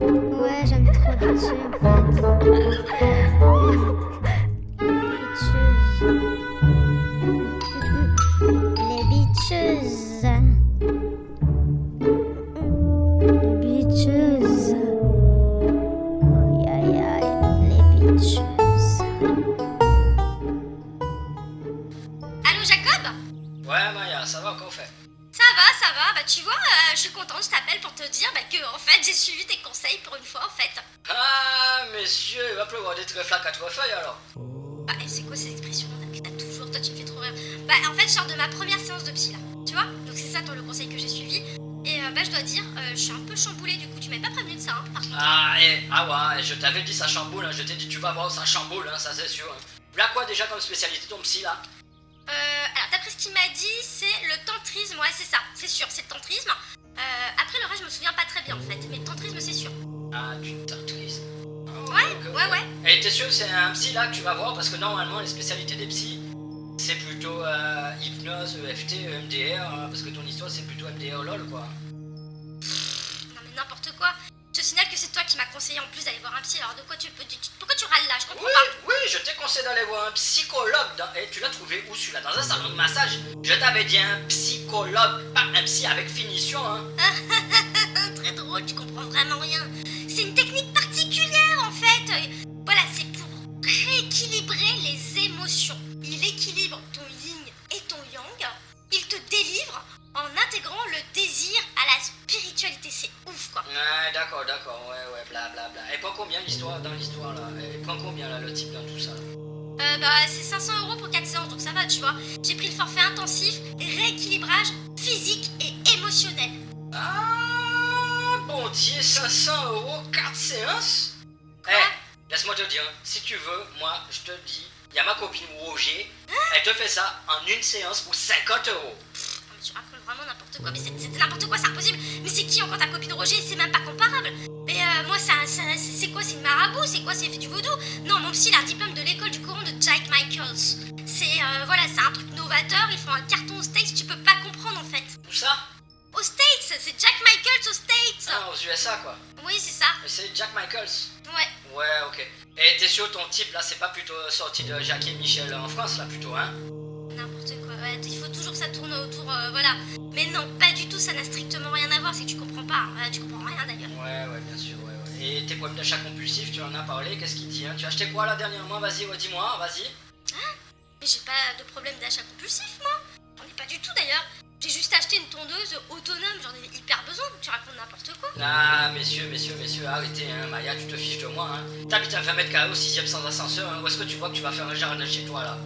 Ouais, j'aime trop bitcher en fait. Les bitcheuses. Les bitcheuses. Aïe aïe aïe, les bitcheuses. Allô Jacob? Ouais, Maya, ça va, qu'on fait? Ça va, ça va. Bah tu vois, euh, je suis contente, je t'appelle pour te dire bah, que en fait j'ai suivi tes conseils pour une fois en fait. Ah, messieurs, il va pleuvoir des trèfles à quatre feuilles alors. Bah et c'est quoi ces expressions T'as toujours, toi tu me fais trop rire. Bah en fait je sors de ma première séance de psy là, tu vois? Donc c'est ça toi le conseil que j'ai suivi. Et euh, bah je dois dire, euh, je suis un peu chamboulée du coup, tu m'avais pas prévenu de ça hein, par contre. Ah, et, ah ouais, je t'avais dit ça chamboule, hein, je t'ai dit tu vas voir ça chamboule, hein, ça c'est sûr. Hein. Là quoi déjà comme spécialité ton psy là? Alors d'après ce qu'il m'a dit, c'est le tantrisme, ouais c'est ça, c'est sûr, c'est le tantrisme. Euh, après le reste je me souviens pas très bien en fait, mais le tantrisme c'est sûr. Ah, tu t'artrises. Ouais, ouais, ouais. Et t'es sûr que c'est un psy là que tu vas voir? Parce que normalement les spécialités des psys c'est plutôt euh, hypnose, EFT, MDR, hein, parce que ton histoire c'est plutôt MDR lol quoi. Je te signale que c'est toi qui m'as conseillé en plus d'aller voir un psy, alors de quoi tu peux... tu- pourquoi tu râles là? Je comprends Oui, pas. oui, je t'ai conseillé d'aller voir un psychologue. Dans... Et tu l'as trouvé où? Celui-là Dans un salon de massage. Je t'avais dit un psychologue, pas un psy avec finition, hein. Très drôle, tu comprends vraiment rien. C'est une technique d'accord, d'accord, ouais, ouais, blablabla. Et prend combien l'histoire dans l'histoire là? Et prend combien là le type dans tout ça? Euh, bah, c'est 500 euros pour 4 séances, donc ça va, tu vois. J'ai pris le forfait intensif, rééquilibrage physique et émotionnel. Ah, bon Dieu, 500 euros, 4 séances? Eh, laisse-moi te dire, si tu veux, moi, je te dis, il y a ma copine Roger, elle te fait ça en une séance pour 50 euros. Tu racontes vraiment n'importe quoi. Mais c'est n'importe quoi, c'est impossible. Mais c'est qui encore ta copine Roger? C'est même pas comparable. Mais euh, moi, ça, ça- c'est quoi? C'est une marabout C'est quoi? C'est fait du vaudou Non, mon psy, il a un diplôme de l'école du courant de Jack Michaels. C'est euh, voilà, c'est un truc novateur. Ils font un carton aux States, tu peux pas comprendre en fait. Où ça? Aux States C'est Jack Michaels aux States Ah, aux USA quoi. Oui, c'est ça. Mais c'est Jack Michaels. Ouais. Ouais, ok. Et t'es sûr ton type là, c'est pas plutôt sorti de Jacques et Michel en France là plutôt, hein? Ça tourne autour, euh, voilà. Mais non, pas du tout, ça n'a strictement rien à voir, c'est que tu comprends pas, hein. Tu comprends rien d'ailleurs. Ouais, ouais, bien sûr, ouais, ouais. Et tes problèmes d'achat compulsif, tu en as parlé, qu'est-ce qu'il dit, hein? Tu as acheté quoi là dernièrement? Vas-y, ouais, dis-moi, vas-y. Mais j'ai pas de problème d'achat compulsif, moi. J'en ai pas du tout d'ailleurs. J'ai juste acheté une tondeuse autonome, j'en ai hyper besoin, tu racontes n'importe quoi. Ah, messieurs, messieurs, messieurs, arrêtez, hein, Maya, tu te fiches de moi, hein. T'habites à 20 mètres carrés au 6ème sans ascenseur, hein. Où est-ce que tu vois que tu vas faire un jardin chez toi là?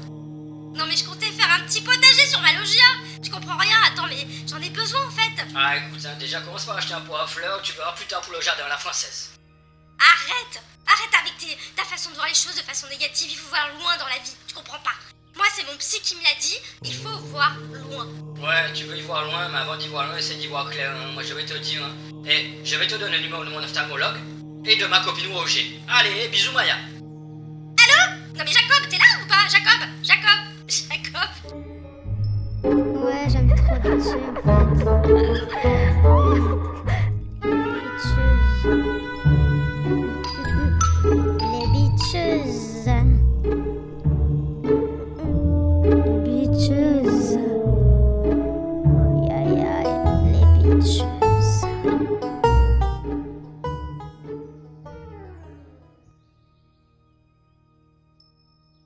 Non mais je comptais faire un petit potager sur ma loggia. Tu comprends rien, attends, mais j'en ai besoin en fait. Ah, écoute, hein, déjà commence par acheter un pot à fleurs, tu verras plus tard pour le jardin à la française. Arrête Arrête avec tes- ta façon de voir les choses de façon négative, il faut voir loin dans la vie, tu comprends pas. Moi c'est mon psy qui me l'a dit, il faut voir loin. Ouais, tu veux y voir loin, mais avant d'y voir loin, essaie d'y voir clair. hein. Moi, je vais te dire. hein. Et je vais te donner le numéro de mon ophtalmologue et de ma copine Roger. Allez, bisous, Maya. Non mais Jacob, t'es là ou pas? Jacob? Jacob Ouais, j'aime trop bitcher en fait.